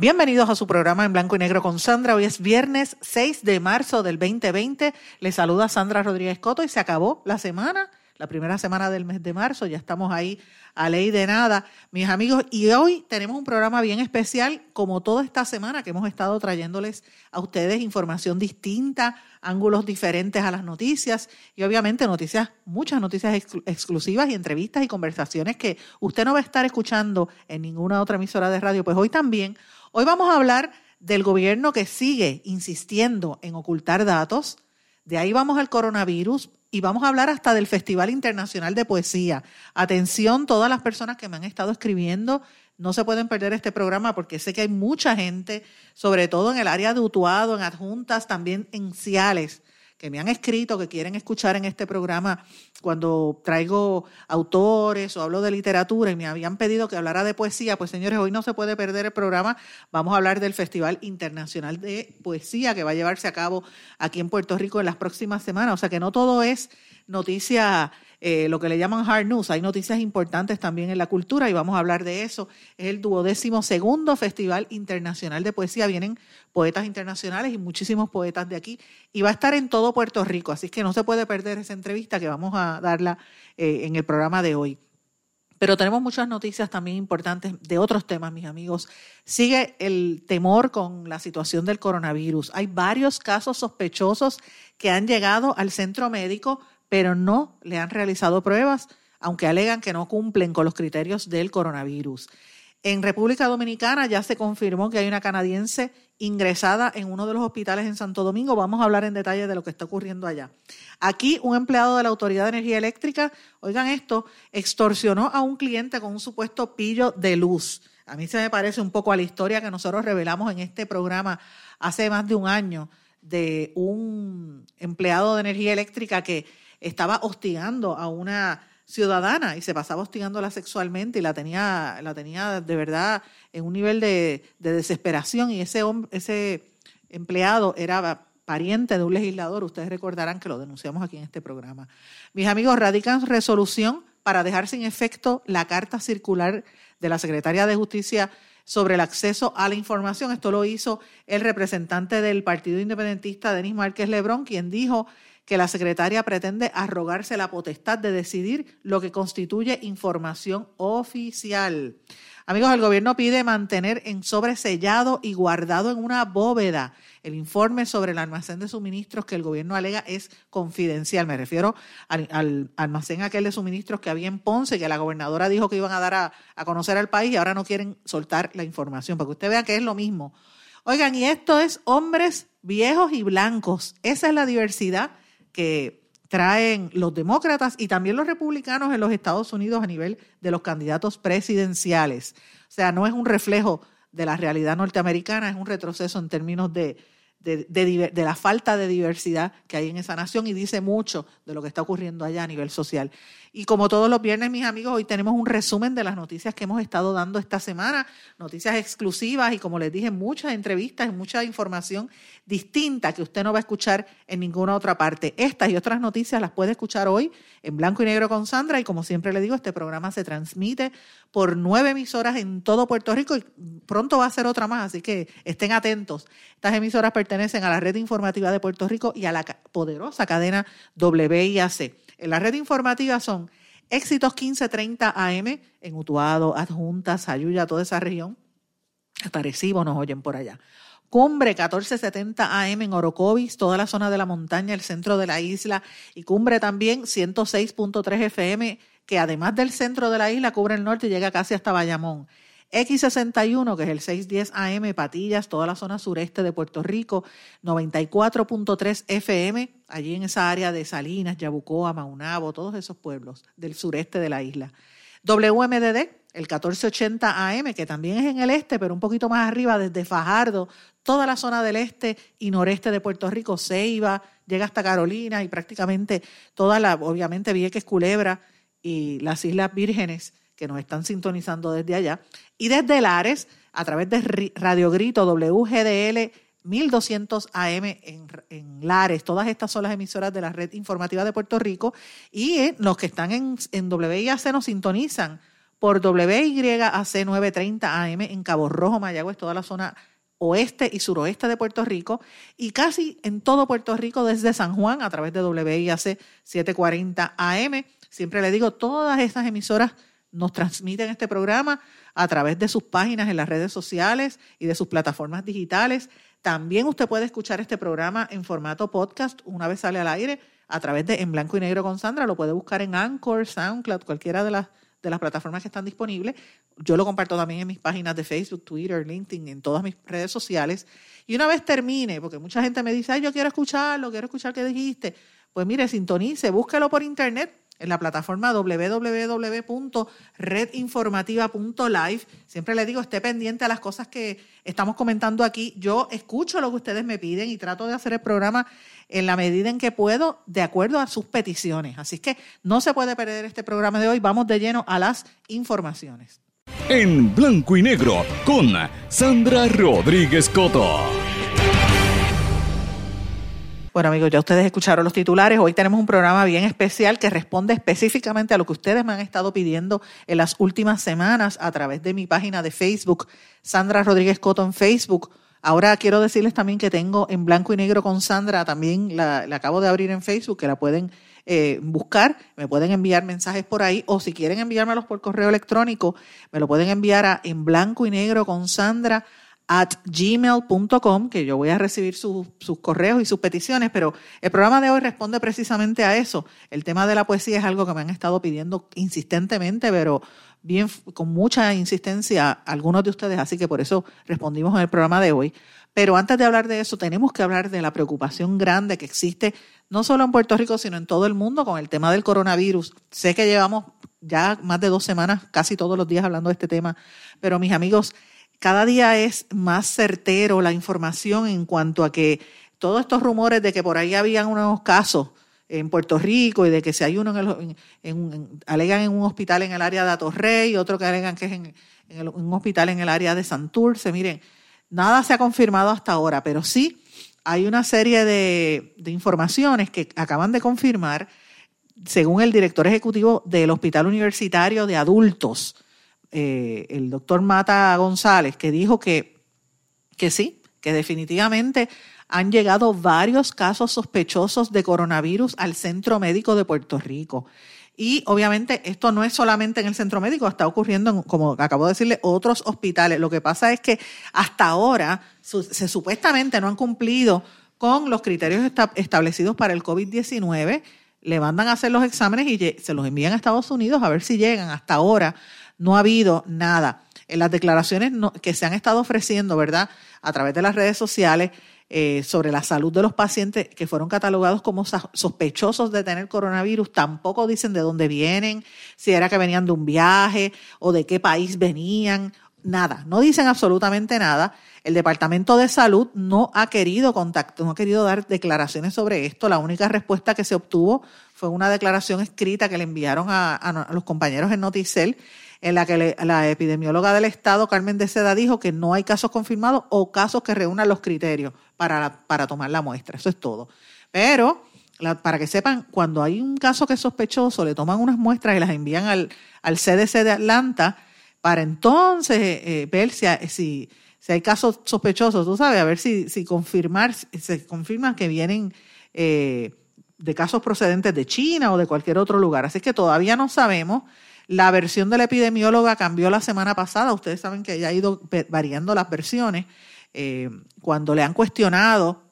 Bienvenidos a su programa en blanco y negro con Sandra. Hoy es viernes 6 de marzo del 2020. Les saluda Sandra Rodríguez Coto y se acabó la semana, la primera semana del mes de marzo. Ya estamos ahí a ley de nada, mis amigos. Y hoy tenemos un programa bien especial, como toda esta semana que hemos estado trayéndoles a ustedes información distinta, ángulos diferentes a las noticias y obviamente noticias, muchas noticias exclusivas y entrevistas y conversaciones que usted no va a estar escuchando en ninguna otra emisora de radio. Pues hoy también Hoy vamos a hablar del gobierno que sigue insistiendo en ocultar datos. De ahí vamos al coronavirus y vamos a hablar hasta del Festival Internacional de Poesía. Atención, todas las personas que me han estado escribiendo, no se pueden perder este programa porque sé que hay mucha gente, sobre todo en el área de Utuado, en adjuntas, también en Ciales, que me han escrito, que quieren escuchar en este programa cuando traigo autores o hablo de literatura y me habían pedido que hablara de poesía, pues señores, hoy no se puede perder el programa. Vamos a hablar del Festival Internacional de Poesía que va a llevarse a cabo aquí en Puerto Rico en las próximas semanas. O sea que no todo es noticia eh, lo que le llaman hard news. Hay noticias importantes también en la cultura y vamos a hablar de eso. Es el duodécimo segundo Festival Internacional de Poesía. Vienen poetas internacionales y muchísimos poetas de aquí y va a estar en todo Puerto Rico. Así que no se puede perder esa entrevista que vamos a darla eh, en el programa de hoy. Pero tenemos muchas noticias también importantes de otros temas, mis amigos. Sigue el temor con la situación del coronavirus. Hay varios casos sospechosos que han llegado al centro médico pero no le han realizado pruebas, aunque alegan que no cumplen con los criterios del coronavirus. En República Dominicana ya se confirmó que hay una canadiense ingresada en uno de los hospitales en Santo Domingo. Vamos a hablar en detalle de lo que está ocurriendo allá. Aquí un empleado de la Autoridad de Energía Eléctrica, oigan esto, extorsionó a un cliente con un supuesto pillo de luz. A mí se me parece un poco a la historia que nosotros revelamos en este programa hace más de un año de un empleado de energía eléctrica que estaba hostigando a una ciudadana y se pasaba hostigándola sexualmente y la tenía, la tenía de verdad en un nivel de, desesperación y ese, ese empleado era pariente de un legislador, ustedes recordarán que lo denunciamos aquí en este programa. Mis amigos, radican resolución para dejar sin efecto la carta circular de la Secretaría de Justicia sobre el acceso a la información. Esto lo hizo el representante del Partido Independentista, Denis Márquez Lebrón, quien dijo que la secretaria pretende arrogarse la potestad de decidir lo que constituye información oficial. Amigos, el gobierno pide mantener en sobresellado y guardado en una bóveda el informe sobre el almacén de suministros que el gobierno alega es confidencial. Me refiero al, almacén aquel de suministros que había en Ponce, que la gobernadora dijo que iban a dar a, conocer al país y ahora no quieren soltar la información, para que usted vea que es lo mismo. Oigan, y esto es hombres viejos y blancos. Esa es la diversidad que traen los demócratas y también los republicanos en los Estados Unidos a nivel de los candidatos presidenciales. O sea, no es un reflejo de la realidad norteamericana, es un retroceso en términos de, de, la falta de diversidad que hay en esa nación y dice mucho de lo que está ocurriendo allá a nivel social. Y como todos los viernes, mis amigos, hoy tenemos un resumen de las noticias que hemos estado dando esta semana, noticias exclusivas y como les dije, muchas entrevistas y mucha información distinta que usted no va a escuchar en ninguna otra parte. Estas y otras noticias las puede escuchar hoy en blanco y negro con Sandra y como siempre le digo, este programa se transmite por nueve emisoras en todo Puerto Rico y pronto va a ser otra más, así que estén atentos. Estas emisoras pertenecen a la red informativa de Puerto Rico y a la poderosa cadena WIAC. En la red informativa son Éxitos 1530 AM en Utuado, Adjunta, Sayuya, toda esa región. Hasta nos oyen por allá. Cumbre 1470 AM en Orocovis, toda la zona de la montaña, el centro de la isla. Y Cumbre también 106.3 FM, que además del centro de la isla, cubre el norte y llega casi hasta Bayamón. X61, que es el 610 AM, Patillas, toda la zona sureste de Puerto Rico, 94.3 FM, allí en esa área de Salinas, Yabucoa, Maunabo, todos esos pueblos del sureste de la isla. WMDD, el 1480 AM, que también es en el este, pero un poquito más arriba, desde Fajardo, toda la zona del este y noreste de Puerto Rico, Ceiba, llega hasta Carolina y prácticamente toda la, obviamente Vieques, Culebra y las Islas Vírgenes que nos están sintonizando desde allá. Y desde Lares, a través de Radio Grito WGDL 1200 AM en, en, Lares. Todas estas son las emisoras de la red informativa de Puerto Rico. Y eh, los que están en, en WIAC nos sintonizan por WYAC 930 AM en Cabo Rojo, Mayagüez, toda la zona oeste y suroeste de Puerto Rico y casi en todo Puerto Rico desde San Juan a través de WIAC 740 AM. Siempre le digo, todas estas emisoras nos transmiten este programa a través de sus páginas en las redes sociales y de sus plataformas digitales. También usted puede escuchar este programa en formato podcast una vez sale al aire a través de En Blanco y Negro con Sandra. Lo puede buscar en Anchor, SoundCloud, cualquiera de las de las plataformas que están disponibles. Yo lo comparto también en mis páginas de Facebook, Twitter, LinkedIn, en todas mis redes sociales. Y una vez termine, porque mucha gente me dice, ay, yo quiero escucharlo, quiero escuchar qué dijiste, pues mire, sintonice, búsquelo por internet en la plataforma www.redinformativa.live. Siempre le digo, esté pendiente a las cosas que estamos comentando aquí. Yo escucho lo que ustedes me piden y trato de hacer el programa en la medida en que puedo, de acuerdo a sus peticiones. Así que no se puede perder este programa de hoy. Vamos de lleno a las informaciones. En blanco y negro con Sandra Rodríguez Coto. Bueno amigos, ya ustedes escucharon los titulares. Hoy tenemos un programa bien especial que responde específicamente a lo que ustedes me han estado pidiendo en las últimas semanas a través de mi página de Facebook, Sandra Rodríguez Coto en Facebook. Ahora quiero decirles también que tengo en blanco y negro con Sandra, también la, acabo de abrir en Facebook, que la pueden eh, buscar, me pueden enviar mensajes por ahí o si quieren enviármelos por correo electrónico, me lo pueden enviar a en blanco y negro con Sandra at gmail.com, que yo voy a recibir sus correos y sus peticiones, pero el programa de hoy responde precisamente a eso. El tema de la poesía es algo que me han estado pidiendo insistentemente, pero bien con mucha insistencia algunos de ustedes, así que por eso respondimos en el programa de hoy. Pero antes de hablar de eso, tenemos que hablar de la preocupación grande que existe no solo en Puerto Rico, sino en todo el mundo con el tema del coronavirus. Sé que llevamos ya más de dos semanas, casi todos los días hablando de este tema, pero mis amigos, cada día es más certero la información en cuanto a que todos estos rumores de que por ahí habían unos casos en Puerto Rico y de que si hay uno en, en, alegan en un hospital en el área de Atorrey otro que alegan que es en, un hospital en el área de Santurce. Miren, nada se ha confirmado hasta ahora, pero sí hay una serie de informaciones que acaban de confirmar, según el director ejecutivo del Hospital Universitario de Adultos, eh, el doctor Mata González, que dijo que, que sí, que definitivamente han llegado varios casos sospechosos de coronavirus al Centro Médico de Puerto Rico. Y obviamente esto no es solamente en el centro médico, está ocurriendo, en, como acabo de decirle, otros hospitales. Lo que pasa es que hasta ahora se supuestamente no han cumplido con los criterios establecidos para el COVID-19. Le mandan a hacer los exámenes y se los envían a Estados Unidos a ver si llegan. Hasta ahora no ha habido nada. En las declaraciones que se han estado ofreciendo, ¿verdad? A través de las redes sociales eh, sobre la salud de los pacientes que fueron catalogados como sospechosos de tener coronavirus, tampoco dicen de dónde vienen, si era que venían de un viaje o de qué país venían, nada, no dicen absolutamente nada. El Departamento de Salud no ha querido contacto, no ha querido dar declaraciones sobre esto. La única respuesta que se obtuvo fue una declaración escrita que le enviaron a, a los compañeros en Noticel en la que la epidemióloga del Estado, Carmen de Seda, dijo que no hay casos confirmados o casos que reúnan los criterios para, para tomar la muestra. Eso es todo. Pero, para que sepan, cuando hay un caso que es sospechoso, le toman unas muestras y las envían al, al CDC de Atlanta para entonces eh, ver si, si, hay casos sospechosos, tú sabes, a ver si, si confirmar, se confirma que vienen eh, de casos procedentes de China o de cualquier otro lugar. Así que todavía no sabemos la versión de la epidemióloga cambió la semana pasada. Ustedes saben que ella ha ido variando las versiones. Eh, cuando le han cuestionado,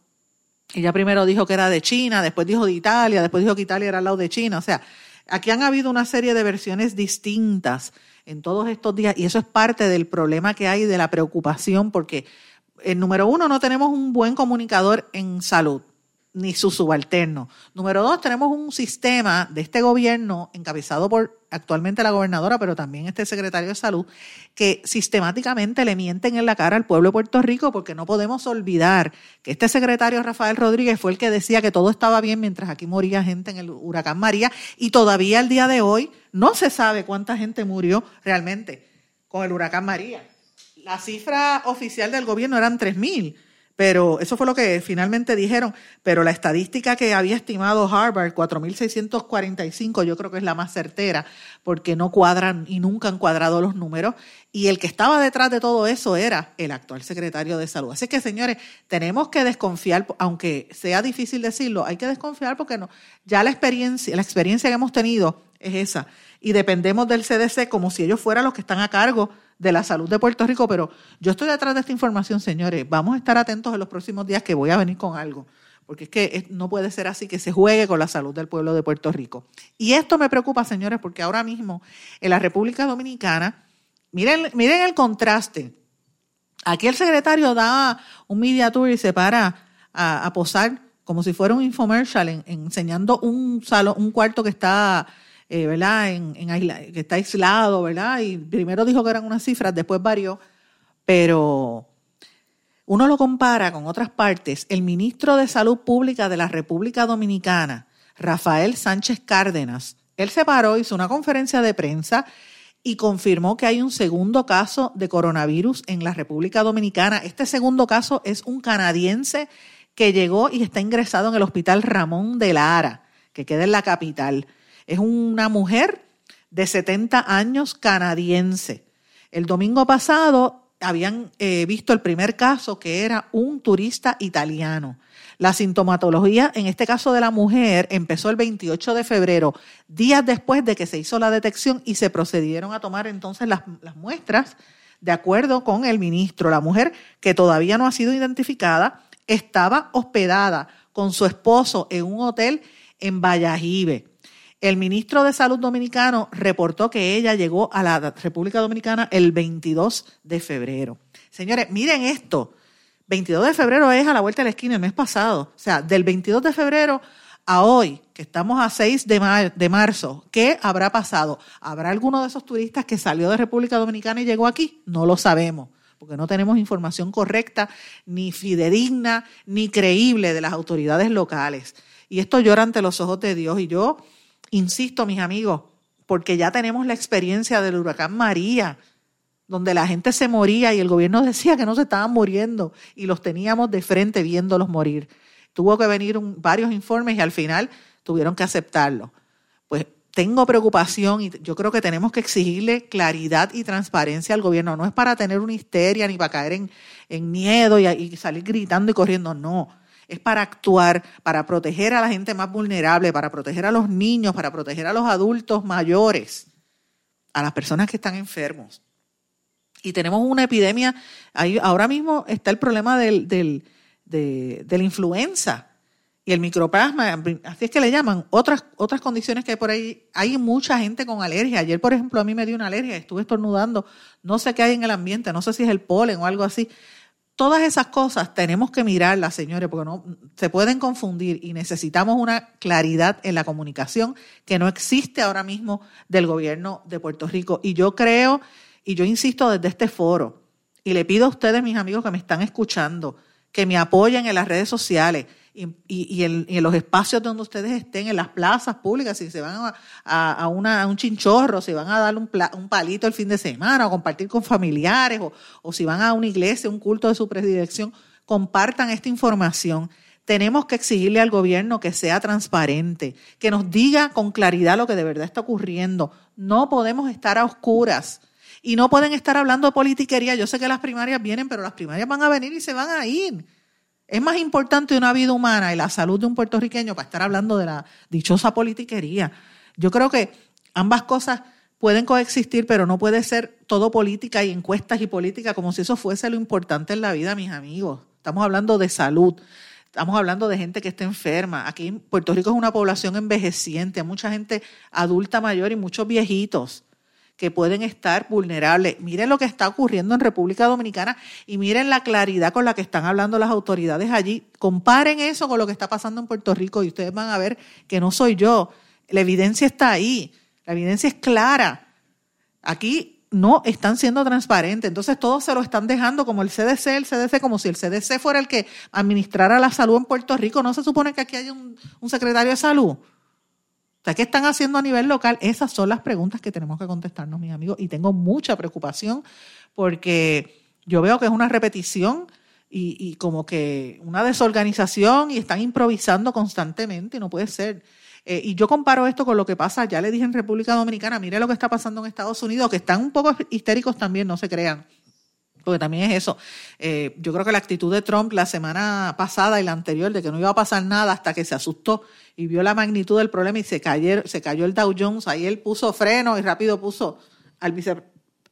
ella primero dijo que era de China, después dijo de Italia, después dijo que Italia era al lado de China. O sea, aquí han habido una serie de versiones distintas en todos estos días y eso es parte del problema que hay de la preocupación porque, el número uno, no tenemos un buen comunicador en salud ni sus subalternos. Número dos, tenemos un sistema de este gobierno encabezado por actualmente la gobernadora, pero también este secretario de salud, que sistemáticamente le mienten en la cara al pueblo de Puerto Rico, porque no podemos olvidar que este secretario Rafael Rodríguez fue el que decía que todo estaba bien mientras aquí moría gente en el huracán María, y todavía al día de hoy no se sabe cuánta gente murió realmente con el huracán María. La cifra oficial del gobierno eran 3.000 pero eso fue lo que finalmente dijeron, pero la estadística que había estimado Harvard, 4.645, yo creo que es la más certera, porque no cuadran y nunca han cuadrado los números, y el que estaba detrás de todo eso era el actual secretario de salud. Así que, señores, tenemos que desconfiar, aunque sea difícil decirlo, hay que desconfiar porque no, ya la experiencia, la experiencia que hemos tenido es esa, y dependemos del CDC como si ellos fueran los que están a cargo de la salud de Puerto Rico, pero yo estoy detrás de esta información, señores. Vamos a estar atentos en los próximos días que voy a venir con algo, porque es que no puede ser así que se juegue con la salud del pueblo de Puerto Rico. Y esto me preocupa, señores, porque ahora mismo en la República Dominicana, miren, miren el contraste. Aquí el secretario da un media tour y se para a, posar como si fuera un infomercial enseñando un salón, un cuarto que está eh, ¿verdad? En, que está aislado, ¿verdad? Y primero dijo que eran unas cifras, después varió, pero uno lo compara con otras partes. El ministro de Salud Pública de la República Dominicana, Rafael Sánchez Cárdenas, él se paró, hizo una conferencia de prensa y confirmó que hay un segundo caso de coronavirus en la República Dominicana. Este segundo caso es un canadiense que llegó y está ingresado en el Hospital Ramón de Lara, que queda en la capital. Es una mujer de 70 años canadiense. El domingo pasado habían eh, visto el primer caso que era un turista italiano. La sintomatología, en este caso de la mujer, empezó el 28 de febrero, días después de que se hizo la detección y se procedieron a tomar entonces las, muestras de acuerdo con el ministro. La mujer, que todavía no ha sido identificada, estaba hospedada con su esposo en un hotel en Vallajive. El ministro de Salud dominicano reportó que ella llegó a la República Dominicana el 22 de febrero. Señores, miren esto. 22 de febrero es a la vuelta de la esquina el mes pasado. O sea, del 22 de febrero a hoy, que estamos a 6 de, de marzo, ¿qué habrá pasado? ¿Habrá alguno de esos turistas que salió de República Dominicana y llegó aquí? No lo sabemos porque no tenemos información correcta, ni fidedigna, ni creíble de las autoridades locales. Y esto llora ante los ojos de Dios. Y yo Insisto, mis amigos, porque ya tenemos la experiencia del huracán María, donde la gente se moría y el gobierno decía que no se estaban muriendo y los teníamos de frente viéndolos morir. Tuvo que venir varios informes y al final tuvieron que aceptarlo. Pues tengo preocupación y yo creo que tenemos que exigirle claridad y transparencia al gobierno. No es para tener una histeria ni para caer en, miedo y, y salir gritando y corriendo, no es para actuar, para proteger a la gente más vulnerable, para proteger a los niños, para proteger a los adultos mayores, a las personas que están enfermos. Y tenemos una epidemia, ahí, ahora mismo está el problema del, de, la influenza y el microplasma, así es que le llaman, otras, otras condiciones que hay por ahí. Hay mucha gente con alergia. Ayer, por ejemplo, a mí me dio una alergia, estuve estornudando, no sé qué hay en el ambiente, no sé si es el polen o algo así. Todas esas cosas tenemos que mirarlas, señores, porque no se pueden confundir y necesitamos una claridad en la comunicación que no existe ahora mismo del gobierno de Puerto Rico. Y yo creo, y yo insisto desde este foro, y le pido a ustedes, mis amigos que me están escuchando, que me apoyen en las redes sociales y, en, los espacios donde ustedes estén, en las plazas públicas, si se van a, un chinchorro, si van a dar un, palito el fin de semana o compartir con familiares o, si van a una iglesia, un culto de su predilección, compartan esta información. Tenemos que exigirle al gobierno que sea transparente, que nos diga con claridad lo que de verdad está ocurriendo. No podemos estar a oscuras y no pueden estar hablando de politiquería. Yo sé que las primarias vienen, pero las primarias van a venir y se van a ir. Es más importante una vida humana y la salud de un puertorriqueño para estar hablando de la dichosa politiquería. Yo creo que ambas cosas pueden coexistir, pero no puede ser todo política y encuestas y política como si eso fuese lo importante en la vida, mis amigos. Estamos hablando de salud, estamos hablando de gente que está enferma. Aquí en Puerto Rico es una población envejeciente, mucha gente adulta mayor y muchos viejitos que pueden estar vulnerables. Miren lo que está ocurriendo en República Dominicana y miren la claridad con la que están hablando las autoridades allí. Comparen eso con lo que está pasando en Puerto Rico y ustedes van a ver que no soy yo. La evidencia está ahí, la evidencia es clara. Aquí no están siendo transparentes. Entonces todos se lo están dejando como el CDC, el CDC, como si el CDC fuera el que administrara la salud en Puerto Rico. ¿No se supone que aquí hay un, un secretario de salud? ¿Qué están haciendo a nivel local? Esas son las preguntas que tenemos que contestarnos, mis amigos. Y tengo mucha preocupación porque yo veo que es una repetición y, y como que una desorganización y están improvisando constantemente. No puede ser. Eh, y yo comparo esto con lo que pasa, ya le dije en República Dominicana, mire lo que está pasando en Estados Unidos, que están un poco histéricos también, no se crean. Porque también es eso. Eh, yo creo que la actitud de Trump la semana pasada y la anterior de que no iba a pasar nada hasta que se asustó y vio la magnitud del problema y se, cayó, se cayó el Dow Jones, ahí él puso freno y rápido puso al,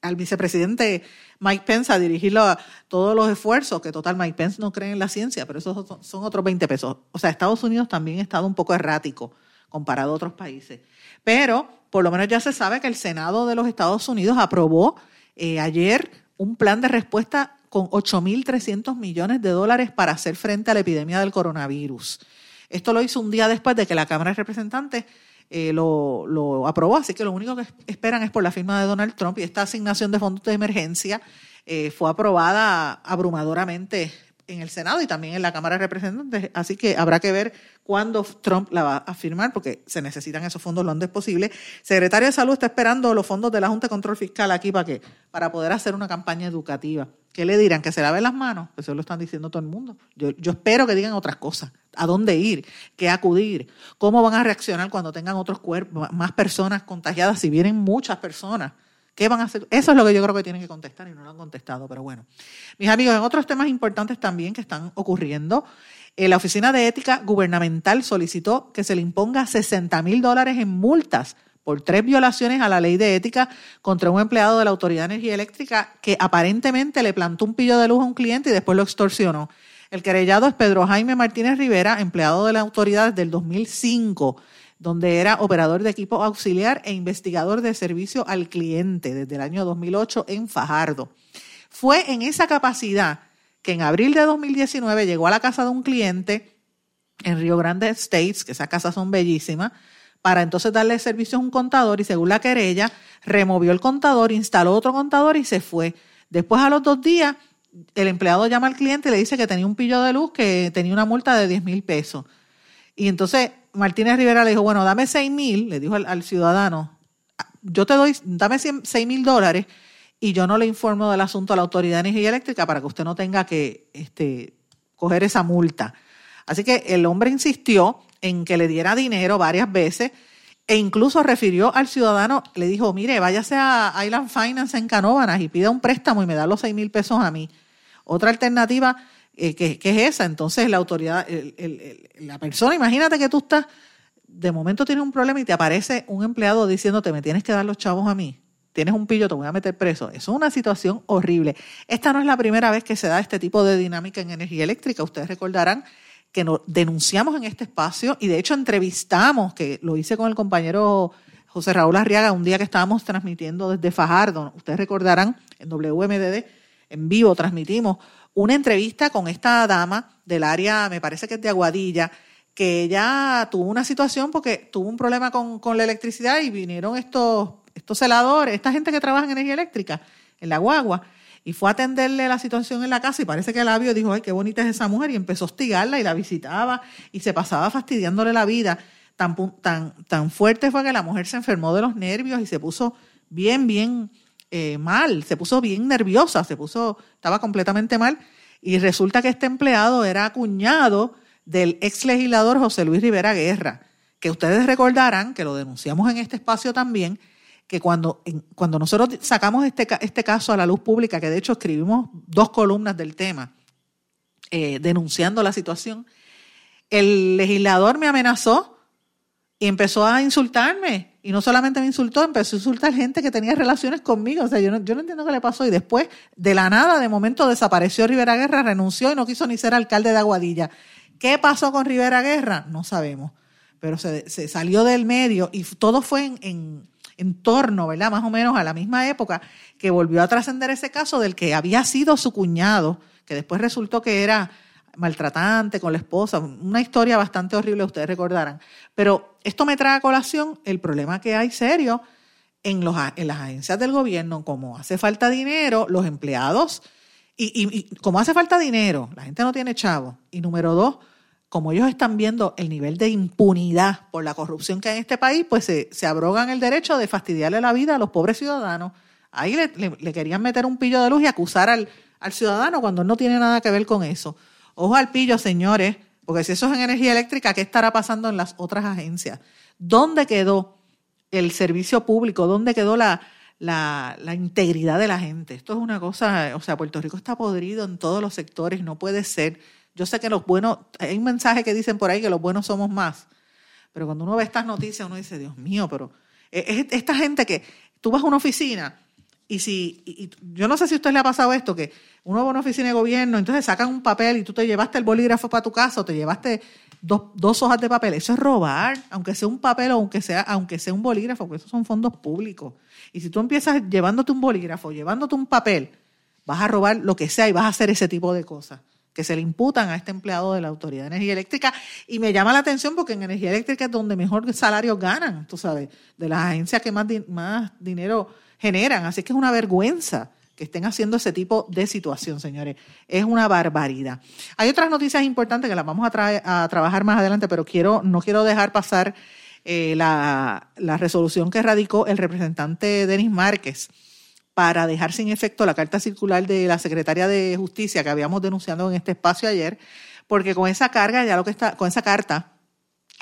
al vicepresidente Mike Pence a dirigirlo a todos los esfuerzos, que total Mike Pence no cree en la ciencia, pero esos son otros 20 pesos. O sea, Estados Unidos también ha estado un poco errático comparado a otros países. Pero por lo menos ya se sabe que el Senado de los Estados Unidos aprobó eh, ayer un plan de respuesta con 8.300 millones de dólares para hacer frente a la epidemia del coronavirus. Esto lo hizo un día después de que la Cámara de Representantes eh, lo, lo, aprobó, así que lo único que esperan es por la firma de Donald Trump y esta asignación de fondos de emergencia eh, fue aprobada abrumadoramente en el Senado y también en la Cámara de Representantes, así que habrá que ver cuándo Trump la va a firmar, porque se necesitan esos fondos lo antes posible. Secretario de Salud está esperando los fondos de la Junta de Control Fiscal aquí para qué? Para poder hacer una campaña educativa. ¿Qué le dirán? ¿Que se lave las manos? Eso lo están diciendo todo el mundo. Yo, yo espero que digan otras cosas. ¿A dónde ir? ¿Qué acudir? ¿Cómo van a reaccionar cuando tengan otros cuerpos, más personas contagiadas, si vienen muchas personas? ¿Qué van a hacer? Eso es lo que yo creo que tienen que contestar y no lo han contestado, pero bueno. Mis amigos, en otros temas importantes también que están ocurriendo, eh, la Oficina de Ética Gubernamental solicitó que se le imponga 60 mil dólares en multas por tres violaciones a la ley de ética contra un empleado de la Autoridad de Energía Eléctrica que aparentemente le plantó un pillo de luz a un cliente y después lo extorsionó. El querellado es Pedro Jaime Martínez Rivera, empleado de la autoridad desde el 2005 donde era operador de equipo auxiliar e investigador de servicio al cliente desde el año 2008 en Fajardo. Fue en esa capacidad que en abril de 2019 llegó a la casa de un cliente en Río Grande Estates, que esas casas son bellísimas, para entonces darle servicio a un contador y según la querella, removió el contador, instaló otro contador y se fue. Después a los dos días, el empleado llama al cliente y le dice que tenía un pillo de luz, que tenía una multa de 10 mil pesos. Y entonces Martínez Rivera le dijo, bueno, dame 6 mil, le dijo al, ciudadano, yo te doy, dame 6 mil dólares y yo no le informo del asunto a la Autoridad de Energía Eléctrica para que usted no tenga que este, coger esa multa. Así que el hombre insistió en que le diera dinero varias veces e incluso refirió al ciudadano, le dijo, mire, váyase a Island Finance en Canóvanas y pida un préstamo y me da los 6 mil pesos a mí. Otra alternativa eh, ¿qué, es esa? Entonces la autoridad, la persona, imagínate que tú estás, de momento tienes un problema y te aparece un empleado diciéndote, me tienes que dar los chavos a mí, tienes un pillo, te voy a meter preso. Eso es una situación horrible. Esta no es la primera vez que se da este tipo de dinámica en energía eléctrica. Ustedes recordarán que nos denunciamos en este espacio y de hecho entrevistamos, que lo hice con el compañero José Raúl Arriaga un día que estábamos transmitiendo desde Fajardo. Ustedes recordarán, en WMDD, en vivo transmitimos una entrevista con esta dama del área, me parece que es de Aguadilla, que ella tuvo una situación porque tuvo un problema con, la electricidad y vinieron estos, estos celadores, esta gente que trabaja en energía eléctrica, en la guagua, y fue a atenderle la situación en la casa y parece que el labio dijo, ay, qué bonita es esa mujer, y empezó a hostigarla y la visitaba y se pasaba fastidiándole la vida. Tan, tan, tan fuerte fue que la mujer se enfermó de los nervios y se puso bien, bien eh, mal, se puso bien nerviosa, se puso, estaba completamente mal. Y resulta que este empleado era cuñado del ex legislador José Luis Rivera Guerra, que ustedes recordarán, que lo denunciamos en este espacio también, que cuando, cuando nosotros sacamos este, este caso a la luz pública, que de hecho escribimos dos columnas del tema, eh, denunciando la situación, el legislador me amenazó y empezó a insultarme y no solamente me insultó, empezó a insultar gente que tenía relaciones conmigo. O sea, yo no, yo no entiendo qué le pasó. Y después, de la nada, de momento desapareció Rivera Guerra, renunció y no quiso ni ser alcalde de Aguadilla. ¿Qué pasó con Rivera Guerra? No sabemos. Pero se, salió del medio y todo fue en, en torno, ¿verdad? Más o menos a la misma época que volvió a trascender ese caso del que había sido su cuñado, que después resultó que era maltratante con la esposa, una historia bastante horrible, ustedes recordarán. Pero esto me trae a colación el problema que hay serio en, los, en las agencias del gobierno, como hace falta dinero, los empleados, y, y, como hace falta dinero, la gente no tiene chavo. Y número dos, como ellos están viendo el nivel de impunidad por la corrupción que hay en este país, pues se, se abrogan el derecho de fastidiarle la vida a los pobres ciudadanos. Ahí le, querían meter un pillo de luz y acusar al, al ciudadano cuando no tiene nada que ver con eso. Ojo al pillo, señores, porque si eso es en energía eléctrica, ¿qué estará pasando en las otras agencias? ¿Dónde quedó el servicio público? ¿Dónde quedó la, la, integridad de la gente? Esto es una cosa, o sea, Puerto Rico está podrido en todos los sectores, no puede ser. Yo sé que los buenos, hay un mensaje que dicen por ahí que los buenos somos más, pero cuando uno ve estas noticias uno dice, Dios mío, pero es esta gente que tú vas a una oficina y si, yo no sé si a usted le ha pasado esto, que uno va a una oficina de gobierno, entonces sacan un papel y tú te llevaste el bolígrafo para tu casa o te llevaste dos, dos hojas de papel. Eso es robar, aunque sea un papel o aunque sea, aunque sea un bolígrafo, porque esos son fondos públicos. Y si tú empiezas llevándote un bolígrafo, llevándote un papel, vas a robar lo que sea y vas a hacer ese tipo de cosas que se le imputan a este empleado de la Autoridad de Energía Eléctrica. Y me llama la atención porque en energía eléctrica es donde mejor salarios ganan, tú sabes, de las agencias que más, más dinero generan. Así que es una vergüenza que estén haciendo ese tipo de situación, señores. Es una barbaridad. Hay otras noticias importantes que las vamos a, a trabajar más adelante, pero quiero, no quiero dejar pasar eh, la, la, resolución que radicó el representante Denis Márquez para dejar sin efecto la carta circular de la secretaria de Justicia que habíamos denunciado en este espacio ayer, porque con esa carga, ya lo que está, con esa carta,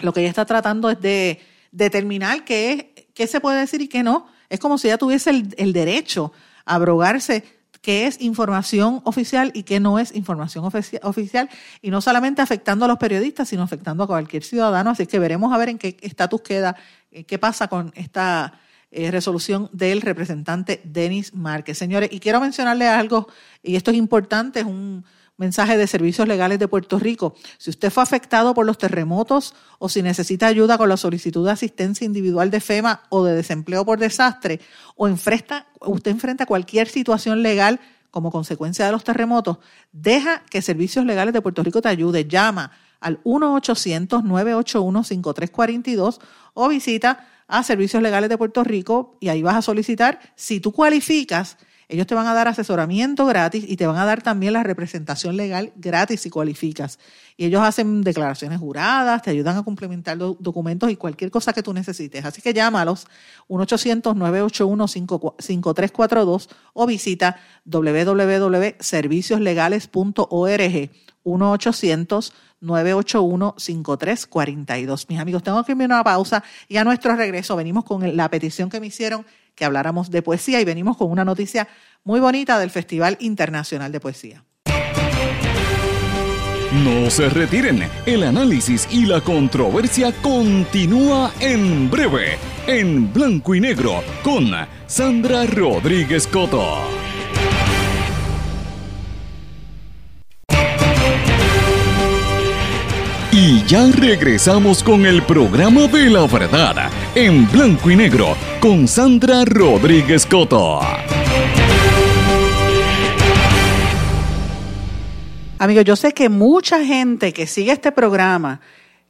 lo que ella está tratando es de determinar qué, qué se puede decir y qué no es como si ella tuviese el, derecho a abrogarse qué es información oficial y qué no es información oficial, y no solamente afectando a los periodistas, sino afectando a cualquier ciudadano. Así que veremos a ver en qué estatus queda, eh, qué pasa con esta eh, resolución del representante Denis Márquez. Señores, y quiero mencionarle algo, y esto es importante, es un mensaje de Servicios Legales de Puerto Rico. Si usted fue afectado por los terremotos o si necesita ayuda con la solicitud de asistencia individual de FEMA o de desempleo por desastre, o enfrenta, usted enfrenta cualquier situación legal como consecuencia de los terremotos, deja que Servicios Legales de Puerto Rico te ayude. Llama al 1-800-981-5342 o visita a Servicios Legales de Puerto Rico y ahí vas a solicitar, si tú cualificas, ellos te van a dar asesoramiento gratis y te van a dar también la representación legal gratis si cualificas. Y ellos hacen declaraciones juradas, te ayudan a complementar los documentos y cualquier cosa que tú necesites. Así que llámalos 1-800-981-5342 o visita www.servicioslegales.org 1-800-981-5342. Mis amigos, tengo que irme una pausa y a nuestro regreso venimos con la petición que me hicieron que habláramos de poesía y venimos con una noticia muy bonita del Festival Internacional de Poesía. No se retiren, el análisis y la controversia continúa en breve, en blanco y negro, con Sandra Rodríguez Coto. Y ya regresamos con el programa de la verdad, en blanco y negro, con Sandra Rodríguez Coto. Amigos, yo sé que mucha gente que sigue este programa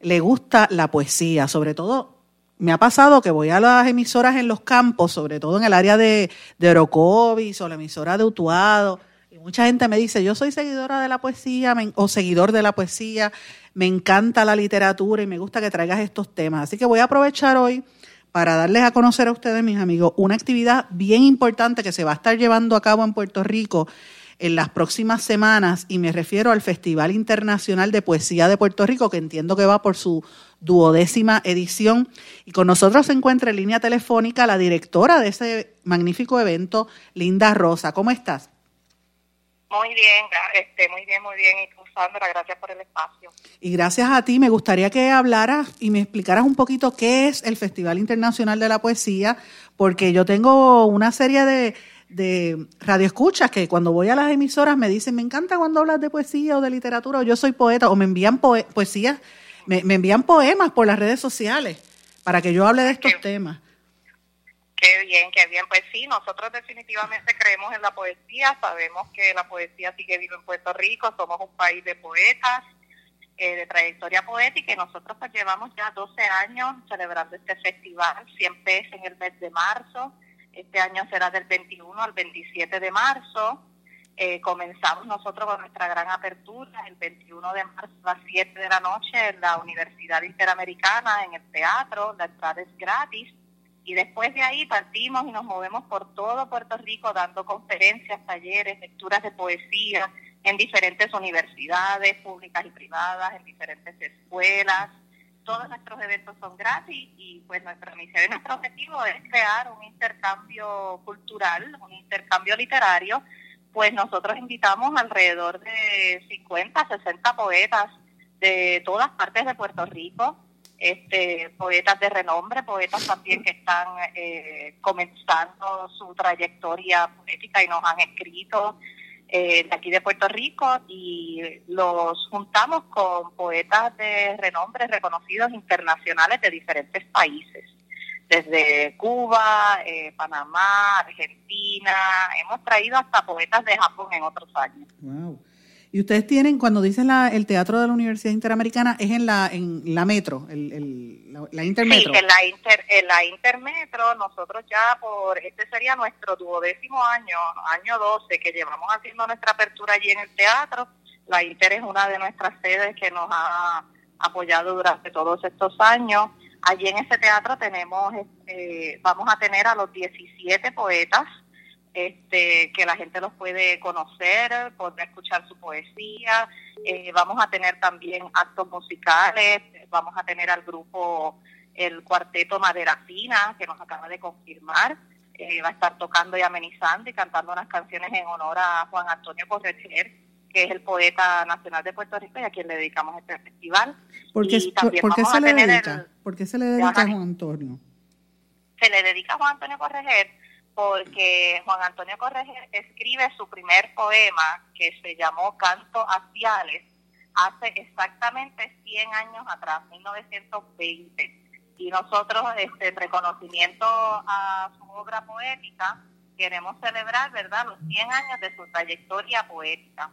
le gusta la poesía, sobre todo me ha pasado que voy a las emisoras en los campos, sobre todo en el área de, de Orocovis o la emisora de Utuado, mucha gente me dice, yo soy seguidora de la poesía o seguidor de la poesía, me encanta la literatura y me gusta que traigas estos temas. Así que voy a aprovechar hoy para darles a conocer a ustedes, mis amigos, una actividad bien importante que se va a estar llevando a cabo en Puerto Rico en las próximas semanas y me refiero al Festival Internacional de Poesía de Puerto Rico, que entiendo que va por su duodécima edición. Y con nosotros se encuentra en línea telefónica la directora de ese magnífico evento, Linda Rosa. ¿Cómo estás? Muy bien, este, muy bien, muy bien. Y tú, Sandra, gracias por el espacio. Y gracias a ti, me gustaría que hablaras y me explicaras un poquito qué es el Festival Internacional de la Poesía, porque yo tengo una serie de, de radioescuchas que cuando voy a las emisoras me dicen, me encanta cuando hablas de poesía o de literatura, o yo soy poeta, o me envían poesía, me, envían poemas por las redes sociales para que yo hable de estos temas. Qué bien, qué bien. Pues sí, nosotros definitivamente creemos en la poesía, sabemos que la poesía sigue viva en Puerto Rico, somos un país de poetas, eh, de trayectoria poética y nosotros pues llevamos ya 12 años celebrando este festival, siempre es en el mes de marzo, este año será del 21 al 27 de marzo. Eh, comenzamos nosotros con nuestra gran apertura el 21 de marzo a las 7 de la noche en la Universidad Interamericana, en el teatro, la entrada es gratis. Y después de ahí partimos y nos movemos por todo Puerto Rico dando conferencias, talleres, lecturas de poesía en diferentes universidades públicas y privadas, en diferentes escuelas, todos nuestros eventos son gratis y pues nuestra misión y nuestro objetivo es crear un intercambio cultural, un intercambio literario, pues nosotros invitamos alrededor de 50, 60 poetas de todas partes de Puerto Rico, este, poetas de renombre, poetas también que están eh, comenzando su trayectoria poética y nos han escrito eh, de aquí de Puerto Rico y los juntamos con poetas de renombre reconocidos internacionales de diferentes países, desde Cuba, eh, Panamá, Argentina, hemos traído hasta poetas de Japón en otros años. Wow. Y ustedes tienen, cuando dicen la, el teatro de la Universidad Interamericana, es en la en la metro, el, el, la, intermetro. Sí, en la, inter, en la intermetro, nosotros ya por, este sería nuestro duodécimo año, año 12, que llevamos haciendo nuestra apertura allí en el teatro. La Inter es una de nuestras sedes que nos ha apoyado durante todos estos años. Allí en ese teatro tenemos, eh, vamos a tener a los 17 poetas este, que la gente los puede conocer, poder escuchar su poesía. Eh, vamos a tener también actos musicales, vamos a tener al grupo el cuarteto Madera Fina, que nos acaba de confirmar. Eh, va a estar tocando y amenizando y cantando unas canciones en honor a Juan Antonio Correcher, que es el poeta nacional de Puerto Rico y a quien le dedicamos este festival. ¿Por qué, se, le dedica? ¿Por qué se le dedica a Juan Antonio? Se le dedica a Juan Antonio Correger porque Juan Antonio Correger escribe su primer poema que se llamó Canto Ciales hace exactamente 100 años atrás, 1920. Y nosotros, este, en reconocimiento a su obra poética, queremos celebrar, ¿verdad?, los 100 años de su trayectoria poética.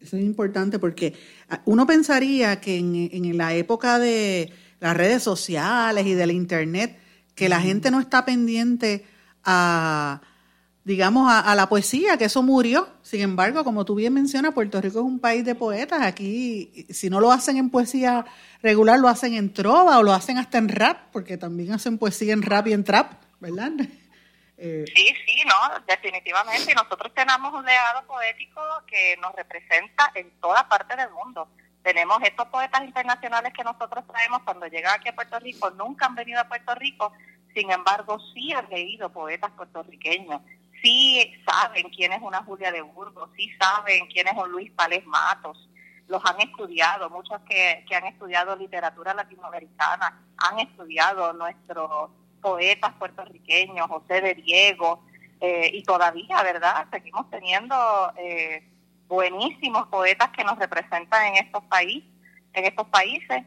Eso es importante porque ah, uno pensaría que en, en la época de las redes sociales y del Internet, que la gente no está pendiente a, digamos, a, la poesía, que eso murió. Sin embargo, como tú bien mencionas, Puerto Rico es un país de poetas. Aquí, si no lo hacen en poesía regular, lo hacen en trova o lo hacen hasta en rap, porque también hacen poesía en rap y en trap, ¿verdad? Eh, sí, sí, no, definitivamente. Y nosotros tenemos un legado poético que nos representa en toda parte del mundo. Tenemos estos poetas internacionales que nosotros traemos cuando llegan aquí a Puerto Rico, nunca han venido a Puerto Rico, sin embargo sí han leído poetas puertorriqueños, sí saben quién es una Julia de Burgos, sí saben quién es un Luis Pales Matos, los han estudiado, muchos que, que han estudiado literatura latinoamericana, han estudiado nuestros poetas puertorriqueños, José de Diego, eh, y todavía, ¿verdad? Seguimos teniendo eh, buenísimos poetas que nos representan en estos países, en estos países.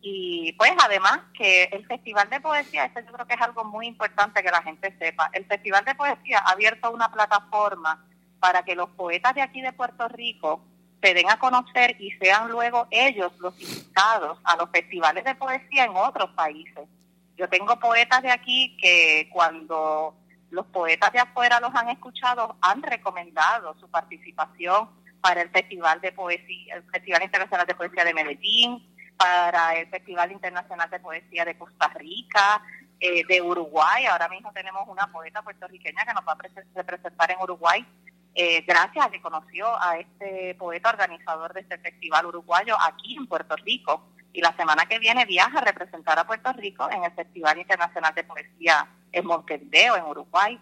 Y pues además que el Festival de Poesía, esto yo creo que es algo muy importante que la gente sepa, el Festival de Poesía ha abierto una plataforma para que los poetas de aquí de Puerto Rico se den a conocer y sean luego ellos los invitados a los festivales de poesía en otros países. Yo tengo poetas de aquí que cuando los poetas de afuera los han escuchado han recomendado su participación para el Festival de Poesía, el Festival Internacional de Poesía de Medellín, para el Festival Internacional de Poesía de Costa Rica, eh, de Uruguay. Ahora mismo tenemos una poeta puertorriqueña que nos va a representar en Uruguay. Eh, gracias a que conoció a este poeta organizador de este festival uruguayo aquí en Puerto Rico. Y la semana que viene viaja a representar a Puerto Rico en el Festival Internacional de Poesía en Montevideo, en Uruguay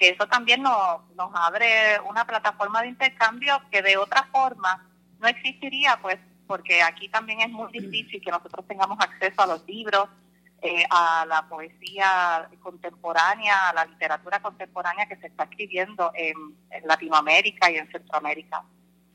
que eso también nos, abre una plataforma de intercambio que de otra forma no existiría, pues porque aquí también es muy difícil que nosotros tengamos acceso a los libros, eh, a la poesía contemporánea, a la literatura contemporánea que se está escribiendo en, Latinoamérica y en Centroamérica.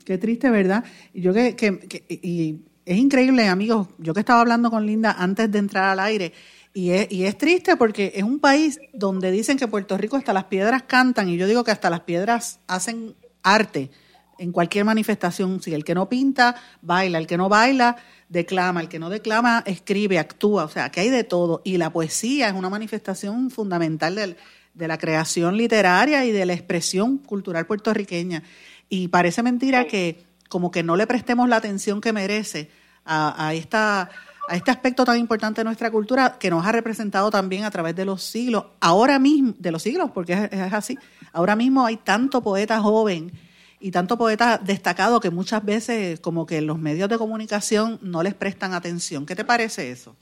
Qué triste, ¿verdad? Yo que, y es increíble, amigos, yo que estaba hablando con Linda antes de entrar al aire, Y es, y es triste porque es un país donde dicen que Puerto Rico hasta las piedras cantan y yo digo que hasta las piedras hacen arte en cualquier manifestación. Si el que no pinta, baila, el que no baila, declama, el que no declama, escribe, actúa, o sea, que hay de todo. Y la poesía es una manifestación fundamental del, de la creación literaria y de la expresión cultural puertorriqueña. Y parece mentira que como que no le prestemos la atención que merece a, esta, a este aspecto tan importante de nuestra cultura que nos ha representado también a través de los siglos. Ahora mismo, de los siglos, porque es, así, ahora mismo hay tanto poeta joven y tanto poeta destacado que muchas veces como que los medios de comunicación no les prestan atención. ¿Qué te parece eso?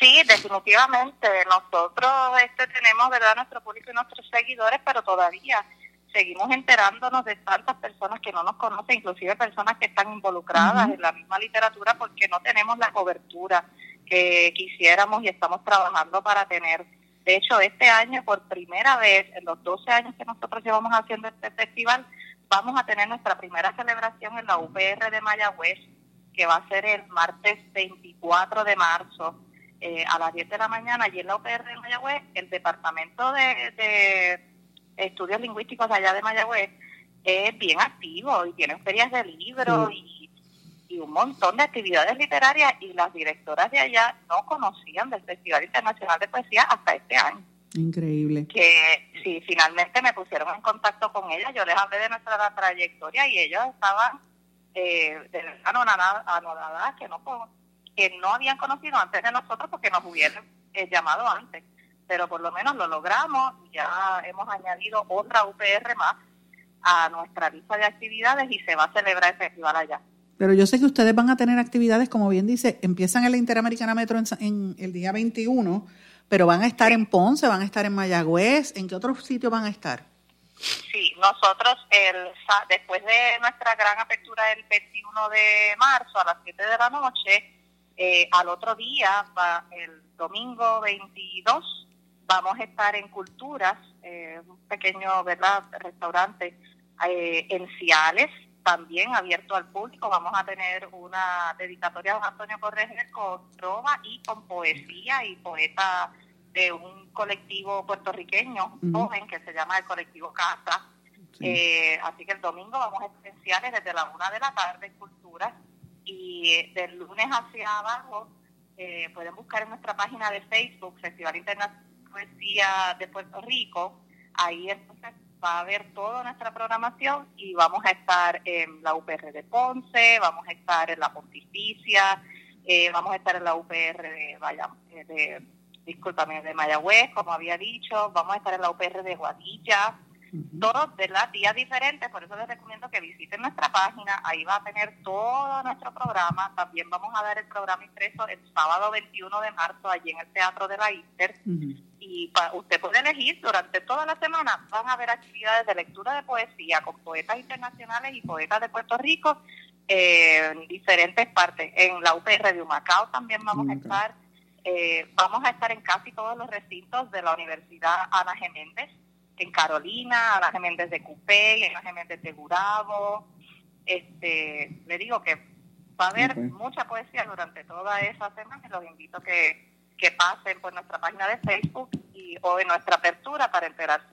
Sí, definitivamente. Nosotros este, tenemos, ¿verdad?, nuestro público y nuestros seguidores, pero todavía seguimos enterándonos de tantas personas que no nos conocen, inclusive personas que están involucradas en la misma literatura porque no tenemos la cobertura que quisiéramos y estamos trabajando para tener. De hecho, este año, por primera vez, en los 12 años que nosotros llevamos haciendo este festival, vamos a tener nuestra primera celebración en la UPR de Mayagüez, que va a ser el martes 24 de marzo eh, a las 10 de la mañana allí en la UPR de Mayagüez, el Departamento de, Estudios Lingüísticos allá de Mayagüez es bien activo y tienen ferias de libros y, un montón de actividades literarias y las directoras de allá no conocían del Festival Internacional de Poesía hasta este año. Increíble. Que si finalmente me pusieron en contacto con ella, yo les hablé de nuestra trayectoria y ellos estaban eh, de anodadas, que no que no habían conocido antes de nosotros porque nos hubieran eh, llamado antes. Pero por lo menos lo logramos, ya hemos añadido otra UPR más a nuestra lista de actividades y se va a celebrar el festival allá. Pero yo sé que ustedes van a tener actividades, como bien dice, empiezan en la Interamericana Metro en, el día 21, pero van a estar en Ponce, van a estar en Mayagüez, ¿en qué otros sitios van a estar? Sí, nosotros el, después de nuestra gran apertura el 21 de marzo a las 7 de la noche, eh, al otro día, va, el domingo 22, vamos a estar en Culturas, eh, un pequeño ¿verdad? restaurante eh, en Ciales, también abierto al público. Vamos a tener una dedicatoria a Antonio Correger con trova y con poesía y poeta de un colectivo puertorriqueño joven que se llama el colectivo Casa. así que el domingo vamos a estar en Ciales desde la una de la tarde en Culturas y del lunes hacia abajo eh, pueden buscar en nuestra página de Facebook, Festival Internacional Poesía de Puerto Rico. Ahí entonces va a ver toda nuestra programación y vamos a estar en la UPR de Ponce, vamos a estar en la Pontificia, eh, vamos a estar en la UPR de, Vaya, eh, de, de Mayagüez, como había dicho, vamos a estar en la UPR de Guadilla, todos de las días diferentes, por eso les recomiendo que visiten nuestra página, ahí va a tener todo nuestro programa, también vamos a dar el programa impreso el sábado 21 de marzo allí en el Teatro de la Inter, y usted puede elegir durante toda la semana, van a haber actividades de lectura de poesía con poetas internacionales y poetas de Puerto Rico en diferentes partes, en la UPR de Humacao también vamos a estar, eh, vamos a estar en casi todos los recintos de la Universidad Ana Geméndez, en Carolina, a Geméndez de Cupé, a Geméndez de Gurabo. Este, le digo que va a haber mucha poesía durante toda esa semana y los invito a que, que pasen por nuestra página de Facebook o en nuestra apertura para enterarse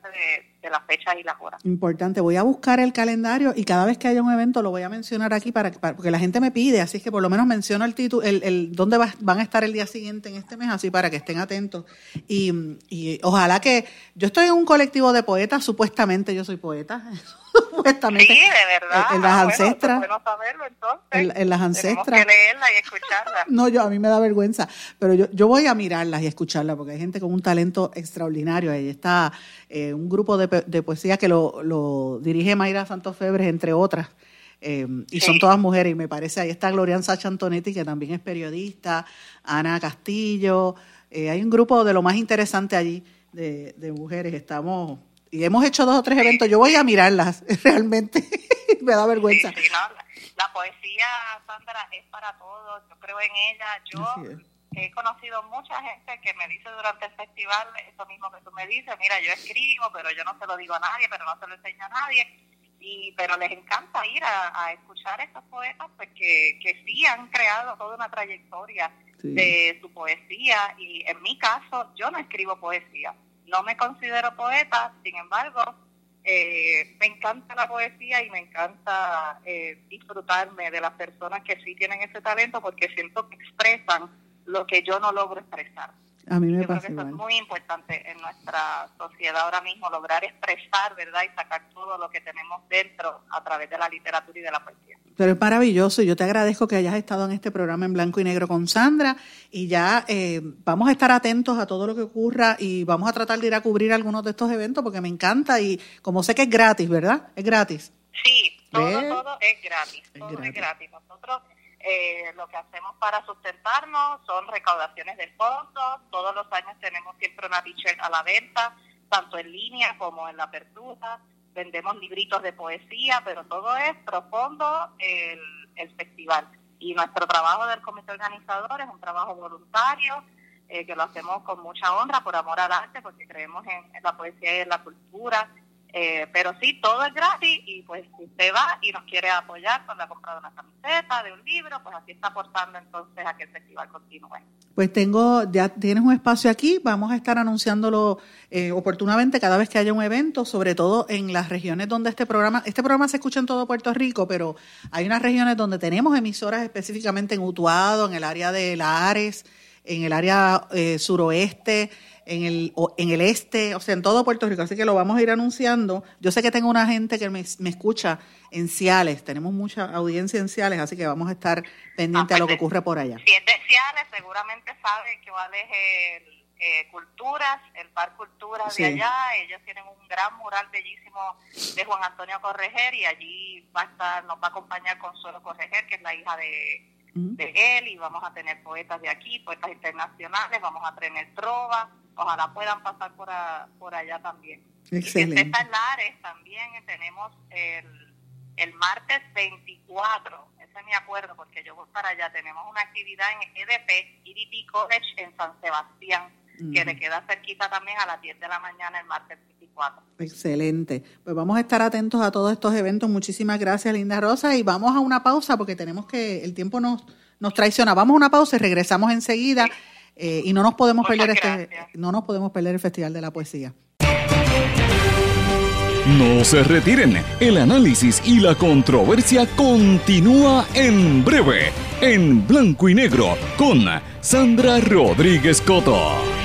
de, las fechas y las horas. Importante, voy a buscar el calendario y cada vez que haya un evento lo voy a mencionar aquí para, porque la gente me pide, así que por lo menos menciono el título, el, el dónde van a estar el día siguiente en este mes, así para que estén atentos. Y, y ojalá que yo estoy en un colectivo de poetas, supuestamente yo soy poeta. supuestamente. Sí, de verdad. En, las ah, ancestras. Bueno, saberlo, entonces. En, las ancestras. Tenemos que leerla y escucharla. no, yo a mí me da vergüenza, pero yo, yo voy a mirarlas y escucharlas porque hay gente con un talento extraordinario. Ahí está eh, un grupo de, de, poesía que lo, lo dirige Mayra Santos Febres, entre otras. Eh, y son todas mujeres, y me parece, ahí está Glorian Sacha Antonetti, que también es periodista, Ana Castillo, eh, hay un grupo de lo más interesante allí de, de mujeres, estamos y hemos hecho dos o tres eventos, yo voy a mirarlas, realmente. Me da vergüenza. Sí, la, poesía, Sandra, es para todos, yo creo en ella, yo he conocido mucha gente que me dice durante el festival eso mismo que tú me dices, mira, yo escribo, pero yo no se lo digo a nadie, pero no se lo enseño a nadie, y pero les encanta ir a, escuchar a estos poetas pues que, que sí han creado toda una trayectoria de su poesía. Y en mi caso yo no escribo poesía, no me considero poeta, sin embargo eh, me encanta la poesía y me encanta eh, disfrutarme de las personas que sí tienen ese talento porque siento que expresan lo que yo no logro expresar. A mí me Yo creo que eso es muy importante en nuestra sociedad ahora mismo, lograr expresar, ¿verdad? Y sacar todo lo que tenemos dentro a través de la literatura y de la poesía. Pero es maravilloso y yo te agradezco que hayas estado en este programa en blanco y negro con Sandra y ya eh, vamos a estar atentos a todo lo que ocurra y vamos a tratar de ir a cubrir algunos de estos eventos porque me encanta y como sé que es gratis, ¿verdad? Es gratis. Sí, todo, todo es gratis, todo es gratis. Nosotros eh, lo que hacemos para sustentarnos son recaudaciones de fondos. Todos los años tenemos siempre una t-shirt a la venta, tanto en línea como en la apertura. Vendemos libritos de poesía, pero todo es profundo el, el festival. Y nuestro trabajo del comité organizador es un trabajo voluntario, eh, que lo hacemos con mucha honra, por amor al arte, porque creemos en, en la poesía y en la cultura eh, pero sí, todo es gratis y pues si usted va y nos quiere apoyar con la compra de una camiseta, de un libro, pues así está aportando entonces a que el festival continúe. Pues tengo, ya tienes un espacio aquí, vamos a estar anunciándolo eh, oportunamente cada vez que haya un evento, sobre todo en las regiones donde este programa, este programa se escucha en todo Puerto Rico, pero hay unas regiones donde tenemos emisoras específicamente en Utuado, en el área de Lares, en el área eh, suroeste, en el, en el este, o sea, en todo Puerto Rico. Así que lo vamos a ir anunciando. Yo sé que tengo una gente que me, escucha en Ciales, tenemos mucha audiencia en Ciales, así que vamos a estar pendientes a lo que ocurre por allá. Si es de Ciales, seguramente sabe que cuál es el eh, Culturas, el Par Culturas de allá. Ellos tienen un gran mural bellísimo de Juan Antonio Correger y allí va a estar, nos va a acompañar Consuelo Correger, que es la hija de, de él, y vamos a tener poetas de aquí, poetas internacionales, vamos a tener trova ojalá puedan pasar por, por allá también. Excelente. Y en Lares también tenemos el, el martes 24, ese me acuerdo porque yo voy para allá, tenemos una actividad en EDP, EDP College en San Sebastián, que le queda cerquita también a las 10 de la mañana el martes 24. Excelente. Pues vamos a estar atentos a todos estos eventos. Muchísimas gracias, Linda Rosa. Y vamos a una pausa porque tenemos que, el tiempo nos, nos traiciona. Vamos a una pausa y regresamos enseguida. Eh, y no nos podemos perder este, no nos podemos perder el Festival de la Poesía. No se retiren, el análisis y la controversia continúa en breve, en blanco y negro, con Sandra Rodríguez Coto.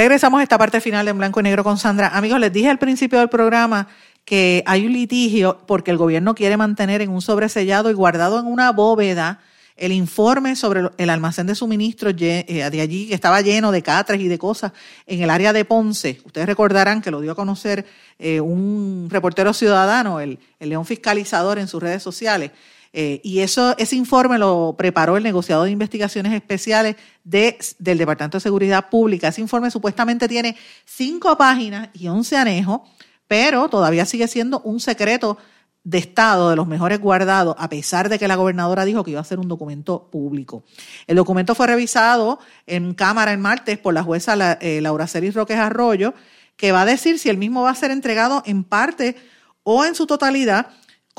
Regresamos a esta parte final en blanco y negro con Sandra. Amigos, les dije al principio del programa que hay un litigio porque el gobierno quiere mantener en un sobresellado y guardado en una bóveda el informe sobre el almacén de suministros eh, de allí, que estaba lleno de catres y de cosas en el área de Ponce. Ustedes recordarán que lo dio a conocer eh, un reportero ciudadano, el, León Fiscalizador, en sus redes sociales. Eh, y eso, ese informe lo preparó el negociador de investigaciones especiales de, del Departamento de Seguridad Pública. Ese informe supuestamente tiene cinco páginas y once anejos, pero todavía sigue siendo un secreto de Estado, de los mejores guardados, a pesar de que la gobernadora dijo que iba a ser un documento público. El documento fue revisado en Cámara el martes por la jueza eh, Laura Celis Roques Arroyo, que va a decir si el mismo va a ser entregado en parte o en su totalidad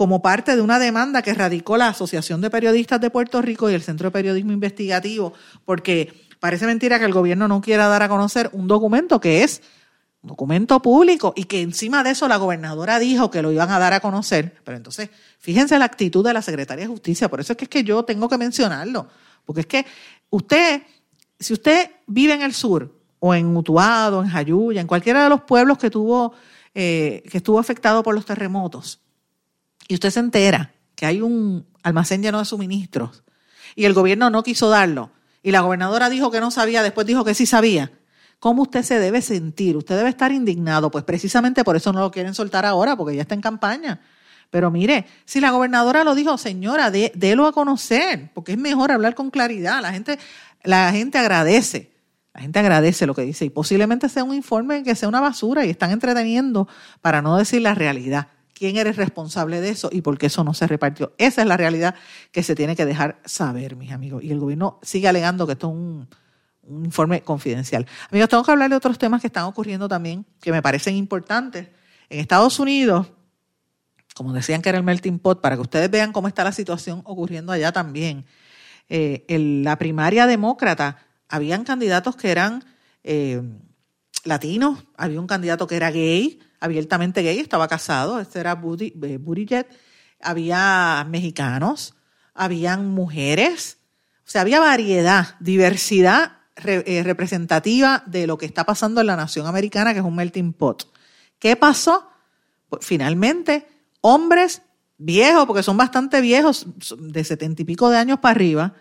como parte de una demanda que radicó la Asociación de Periodistas de Puerto Rico y el Centro de Periodismo Investigativo, porque parece mentira que el gobierno no quiera dar a conocer un documento que es documento público y que encima de eso la gobernadora dijo que lo iban a dar a conocer. Pero entonces, fíjense la actitud de la secretaria de Justicia. Por eso es que es que yo tengo que mencionarlo. Porque es que usted, si usted vive en el sur o en Utuado, en Jayuya, en cualquiera de los pueblos que tuvo, eh, que estuvo afectado por los terremotos, y usted se entera que hay un almacén lleno de suministros y el gobierno no quiso darlo, y la gobernadora dijo que no sabía, después dijo que sí sabía, ¿Cómo usted se debe sentir? Usted debe estar indignado, pues precisamente por eso no lo quieren soltar ahora, porque ya está en campaña. Pero mire, si la gobernadora lo dijo, señora, délo a conocer, porque es mejor hablar con claridad. La gente, la gente agradece, la gente agradece lo que dice y posiblemente sea un informe que sea una basura y están entreteniendo para no decir la realidad. ¿Quién eres responsable de eso y por qué eso no se repartió? Esa es la realidad que se tiene que dejar saber, mis amigos. Y el gobierno sigue alegando que esto es un, informe confidencial. Amigos, tengo que hablar de otros temas que están ocurriendo también, que me parecen importantes. En Estados Unidos, como decían que era el melting pot, para que ustedes vean cómo está la situación ocurriendo allá también. en eh, la primaria demócrata, habían candidatos que eran eh, latinos, había un candidato que era gay, abiertamente gay, estaba casado, este era eh, Buttigieg, había mexicanos, habían mujeres, o sea, había variedad, diversidad eh, representativa de lo que está pasando en la nación americana, que es un melting pot. ¿Qué pasó? Pues finalmente, hombres viejos, porque son bastante viejos, de setenta y pico de años para arriba,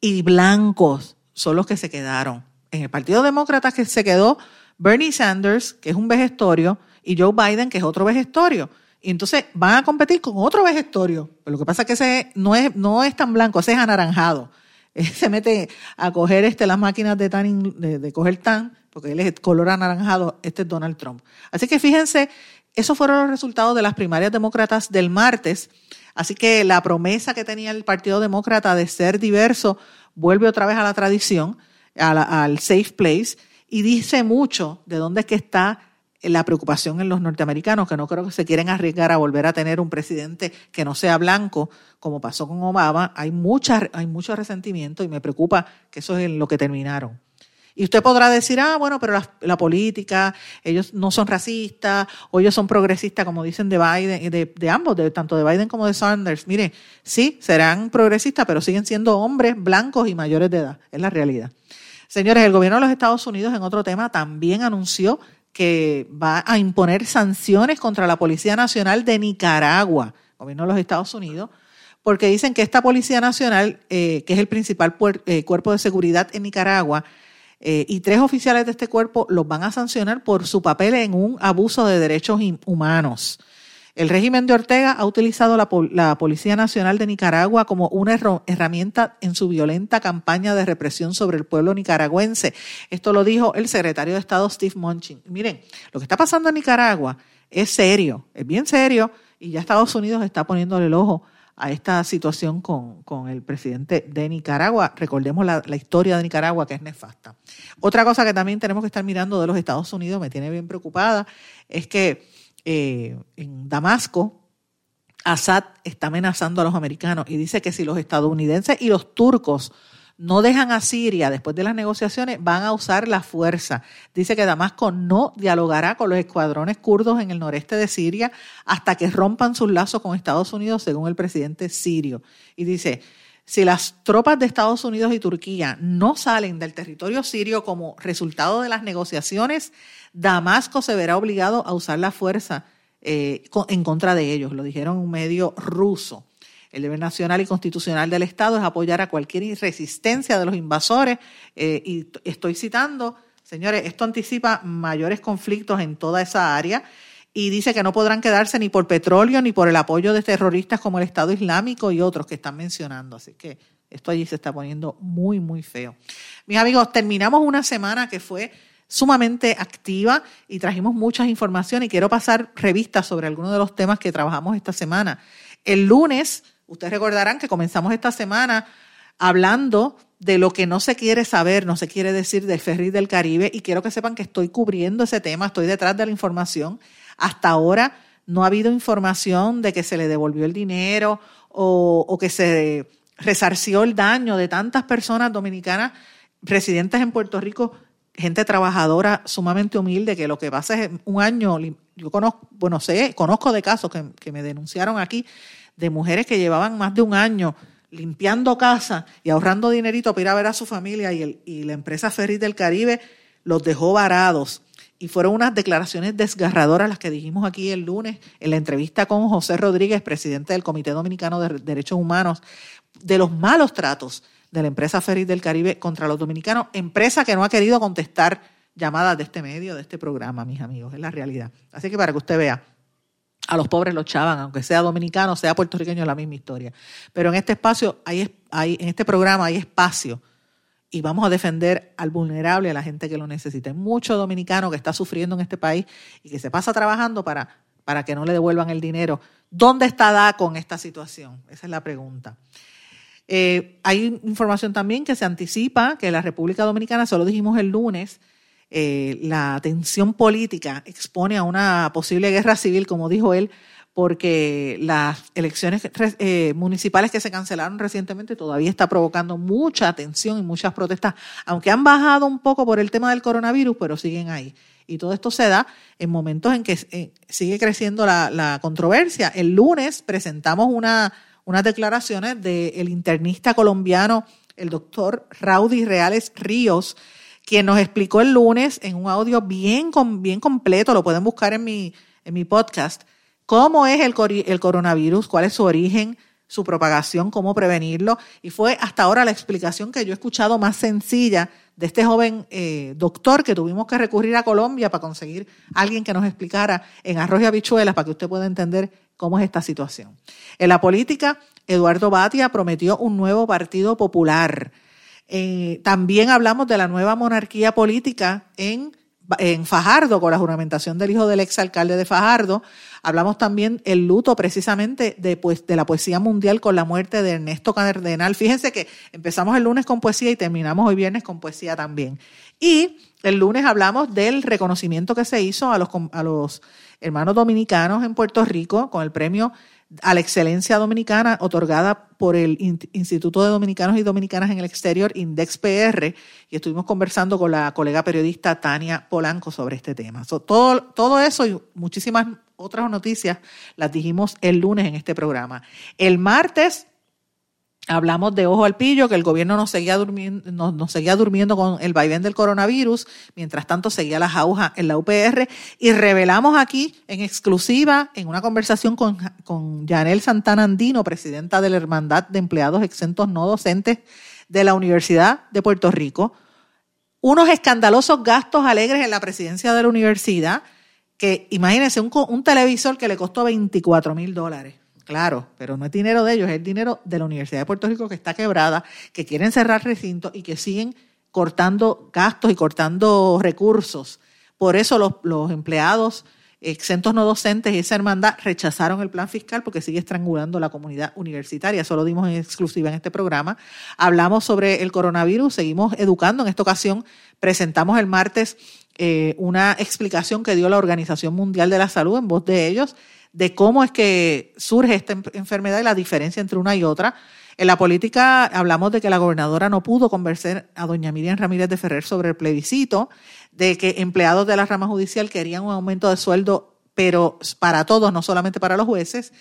y blancos son los que se quedaron. En el Partido Demócrata que se quedó Bernie Sanders, que es un vejestorio, y Joe Biden, que es otro vejestorio. Y entonces van a competir con otro vejestorio. Pero lo que pasa es que ese no es, no es tan blanco, ese es anaranjado. se mete a coger este, las máquinas de, tan, de, coger tan, porque él es color anaranjado, este es Donald Trump. Así que fíjense, esos fueron los resultados de las primarias demócratas del martes. Así que la promesa que tenía el Partido Demócrata de ser diverso vuelve otra vez a la tradición, al safe place, y dice mucho de dónde es que está la preocupación en los norteamericanos, que no creo que se quieren arriesgar a volver a tener un presidente que no sea blanco, como pasó con Obama. Hay, mucha, hay mucho resentimiento y me preocupa que eso es en lo que terminaron. Y usted podrá decir, ah, bueno, pero la, política, ellos no son racistas, o ellos son progresistas, como dicen de Biden, de, de ambos, tanto de Biden como de Sanders. Mire, sí, serán progresistas, pero siguen siendo hombres blancos y mayores de edad. Es la realidad. Señores, el gobierno de los Estados Unidos, en otro tema, también anunció que va a imponer sanciones contra la Policía Nacional de Nicaragua, gobierno de los Estados Unidos, porque dicen que esta Policía Nacional, eh, que es el principal eh, cuerpo de seguridad en Nicaragua, eh, y tres oficiales de este cuerpo los van a sancionar por su papel en un abuso de derechos humanos. El régimen de Ortega ha utilizado la, Policía Nacional de Nicaragua como una herramienta en su violenta campaña de represión sobre el pueblo nicaragüense. Esto lo dijo el secretario de Estado Steve Munchin. Miren, lo que está pasando en Nicaragua es serio, es bien serio, y ya Estados Unidos está poniéndole el ojo a esta situación con, el presidente de Nicaragua. Recordemos la, la, historia de Nicaragua, que es nefasta. Otra cosa que también tenemos que estar mirando de los Estados Unidos, me tiene bien preocupada, es que eh, en Damasco, Assad está amenazando a los americanos y dice que si los estadounidenses y los turcos no dejan a Siria después de las negociaciones, van a usar la fuerza. Dice que Damasco no dialogará con los escuadrones kurdos en el noreste de Siria hasta que rompan sus lazos con Estados Unidos, según el presidente sirio. Y dice, si las tropas de Estados Unidos y Turquía no salen del territorio sirio como resultado de las negociaciones, Damasco se verá obligado a usar la fuerza eh, en contra de ellos. Lo dijeron un medio ruso. El deber nacional y constitucional del Estado es apoyar a cualquier resistencia de los invasores. Eh, y estoy citando, señores, esto anticipa mayores conflictos en toda esa área y dice que no podrán quedarse ni por petróleo ni por el apoyo de terroristas como el Estado Islámico y otros que están mencionando. Así que esto allí se está poniendo muy, muy feo. Mis amigos, terminamos una semana que fue sumamente activa y trajimos muchas informaciones y quiero pasar revistas sobre algunos de los temas que trabajamos esta semana. El lunes, ustedes recordarán que comenzamos esta semana hablando de lo que no se quiere saber, no se quiere decir del ferry del Caribe y quiero que sepan que estoy cubriendo ese tema, estoy detrás de la información. Hasta ahora no ha habido información de que se le devolvió el dinero o, o que se resarció el daño de tantas personas dominicanas residentes en Puerto Rico gente trabajadora sumamente humilde, que lo que pasa es un año, yo conozco, bueno, sé, conozco de casos que, me denunciaron aquí, de mujeres que llevaban más de un año limpiando casa y ahorrando dinerito para ir a ver a su familia y, el, y la empresa Ferris del Caribe los dejó varados. Y fueron unas declaraciones desgarradoras las que dijimos aquí el lunes en la entrevista con José Rodríguez, presidente del Comité Dominicano de Derechos Humanos, de los malos tratos de la empresa Ferris del Caribe contra los dominicanos, empresa que no ha querido contestar llamadas de este medio, de este programa, mis amigos, es la realidad. Así que para que usted vea, a los pobres los chavan, aunque sea dominicano, sea puertorriqueño, la misma historia. Pero en este espacio, hay, hay, en este programa hay espacio y vamos a defender al vulnerable, a la gente que lo necesita. Hay mucho dominicano que está sufriendo en este país y que se pasa trabajando para, para que no le devuelvan el dinero. ¿Dónde está DACO en esta situación? Esa es la pregunta. Eh, hay información también que se anticipa que la República Dominicana, solo dijimos el lunes, eh, la tensión política expone a una posible guerra civil, como dijo él, porque las elecciones eh, municipales que se cancelaron recientemente todavía está provocando mucha tensión y muchas protestas, aunque han bajado un poco por el tema del coronavirus, pero siguen ahí. Y todo esto se da en momentos en que sigue creciendo la controversia. El lunes presentamos una unas declaraciones del internista colombiano, el doctor Raudy Reales Ríos, quien nos explicó el lunes en un audio bien, bien completo, lo pueden buscar en mi, en mi podcast, cómo es el, el coronavirus, cuál es su origen, su propagación, cómo prevenirlo. Y fue hasta ahora la explicación que yo he escuchado más sencilla de este joven eh, doctor que tuvimos que recurrir a Colombia para conseguir alguien que nos explicara en arroz y habichuelas para que usted pueda entender cómo es esta situación. En la política, Eduardo Batia prometió un nuevo partido popular. Eh, también hablamos de la nueva monarquía política en, en Fajardo, con la juramentación del hijo del exalcalde de Fajardo. Hablamos también el luto precisamente de, pues, de la poesía mundial con la muerte de Ernesto Cardenal. Fíjense que empezamos el lunes con poesía y terminamos hoy viernes con poesía también. Y el lunes hablamos del reconocimiento que se hizo a los, a los hermanos dominicanos en Puerto Rico con el premio a la excelencia dominicana otorgada por el Instituto de Dominicanos y Dominicanas en el Exterior, Index PR, y estuvimos conversando con la colega periodista Tania Polanco sobre este tema. todo, todo eso y muchísimas otras noticias las dijimos el lunes en este programa. El martes Hablamos de ojo al pillo, que el gobierno nos seguía durmiendo, seguía durmiendo con el vaivén del coronavirus, mientras tanto seguía la jauja en la UPR, y revelamos aquí en exclusiva, en una conversación con, con Janel Santana Andino, presidenta de la Hermandad de Empleados Exentos No Docentes de la Universidad de Puerto Rico, unos escandalosos gastos alegres en la presidencia de la universidad, que imagínense un, un televisor que le costó 24 mil dólares Claro, pero no es dinero de ellos, es el dinero de la Universidad de Puerto Rico que está quebrada, que quieren cerrar recintos y que siguen cortando gastos y cortando recursos. Por eso los, empleados exentos no docentes y esa hermandad rechazaron el plan fiscal porque sigue estrangulando la comunidad universitaria. Eso lo dimos en exclusiva en este programa. Hablamos sobre el coronavirus, seguimos educando. En esta ocasión presentamos el martes eh, una explicación que dio la Organización Mundial de la Salud en voz de ellos de cómo es que surge esta enfermedad y la diferencia entre una y otra. En la política hablamos de que la gobernadora no pudo convencer a doña Miriam Ramírez de Ferrer sobre el plebiscito, de que empleados de la rama judicial querían un aumento de sueldo, pero para todos, no solamente para los jueces.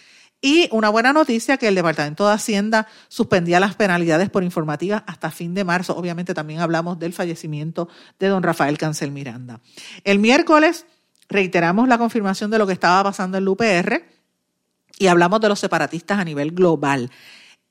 Y una buena noticia que el Departamento de Hacienda suspendía las penalidades por informativas hasta fin de marzo. Obviamente también hablamos del fallecimiento de don Rafael Cancel Miranda. El miércoles reiteramos la confirmación de lo que estaba pasando en el UPR y hablamos de los separatistas a nivel global.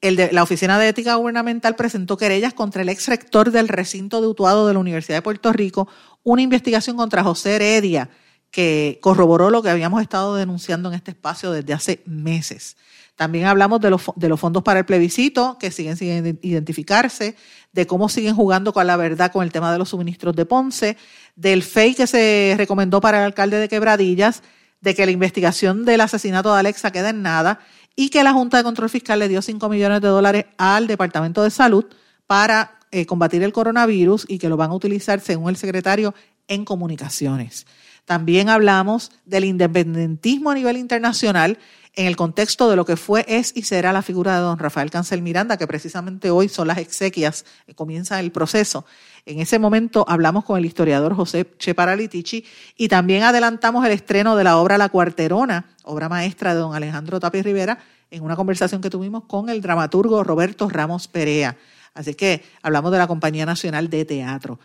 La Oficina de Ética Gubernamental presentó querellas contra el ex rector del recinto de Utuado de la Universidad de Puerto Rico, una investigación contra José Heredia, que corroboró lo que habíamos estado denunciando en este espacio desde hace meses. También hablamos de los, de los fondos para el plebiscito, que siguen sin identificarse, de cómo siguen jugando con la verdad con el tema de los suministros de Ponce, del FEI que se recomendó para el alcalde de Quebradillas, de que la investigación del asesinato de Alexa queda en nada y que la Junta de Control Fiscal le dio 5 millones de dólares al Departamento de Salud para eh, combatir el coronavirus y que lo van a utilizar, según el secretario, en comunicaciones. También hablamos del independentismo a nivel internacional en el contexto de lo que fue, es y será la figura de don Rafael Cancel Miranda, que precisamente hoy son las exequias, que comienza el proceso. En ese momento hablamos con el historiador José Cheparalitichi y también adelantamos el estreno de la obra La Cuarterona, obra maestra de don Alejandro Tapia Rivera, en una conversación que tuvimos con el dramaturgo Roberto Ramos Perea. Así que hablamos de la Compañía Nacional de Teatro.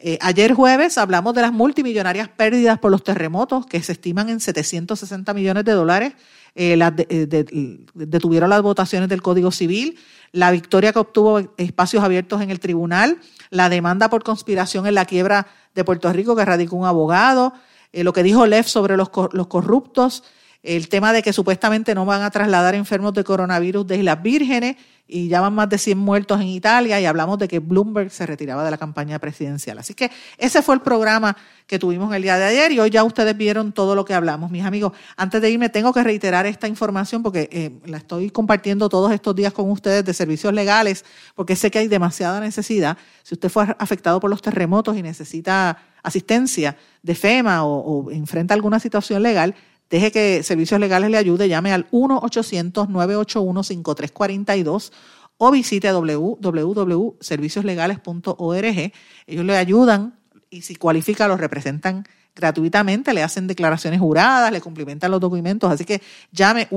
Eh, ayer jueves hablamos de las multimillonarias pérdidas por los terremotos que se estiman en 760 millones de dólares. Eh, eh, detuvieron las votaciones del Código Civil, la victoria que obtuvo espacios abiertos en el tribunal, la demanda por conspiración en la quiebra de Puerto Rico que radicó un abogado, lo que dijo Lev sobre los, los corruptos, el tema de que supuestamente no van a trasladar enfermos de coronavirus de Islas Vírgenes y ya van más de 100 muertos en Italia y hablamos de que Bloomberg se retiraba de la campaña presidencial. Así que ese fue el programa que tuvimos el día de ayer y hoy ya ustedes vieron todo lo que hablamos. Mis amigos, antes de irme tengo que reiterar esta información porque eh, la estoy compartiendo todos estos días con ustedes de servicios legales porque sé que hay demasiada necesidad. Si usted fue afectado por los terremotos y necesita asistencia de FEMA o, o enfrenta alguna situación legal, Deje que Servicios Legales le ayude, llame al 1-800-981-5342 o visite www.servicioslegales.org. Ellos le ayudan y si cualifica lo representan gratuitamente, le hacen declaraciones juradas, le cumplimentan los documentos. Así que llame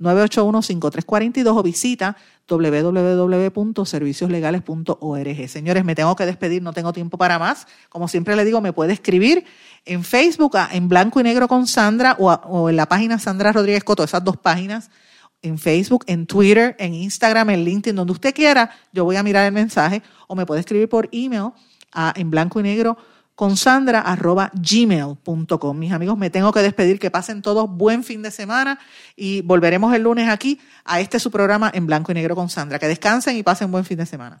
1-800-981-5342 o visita www.servicioslegales.org. Señores, me tengo que despedir, no tengo tiempo para más. Como siempre le digo, me puede escribir en Facebook, en blanco y negro con Sandra o, en la página Sandra Rodríguez Coto, esas dos páginas, en Facebook, en Twitter, en Instagram, en LinkedIn, donde usted quiera, yo voy a mirar el mensaje o me puede escribir por email a en blanco y negro con sandra arroba gmail.com. Mis amigos, me tengo que despedir, que pasen todos buen fin de semana y volveremos el lunes aquí a este su programa en blanco y negro con Sandra. Que descansen y pasen buen fin de semana.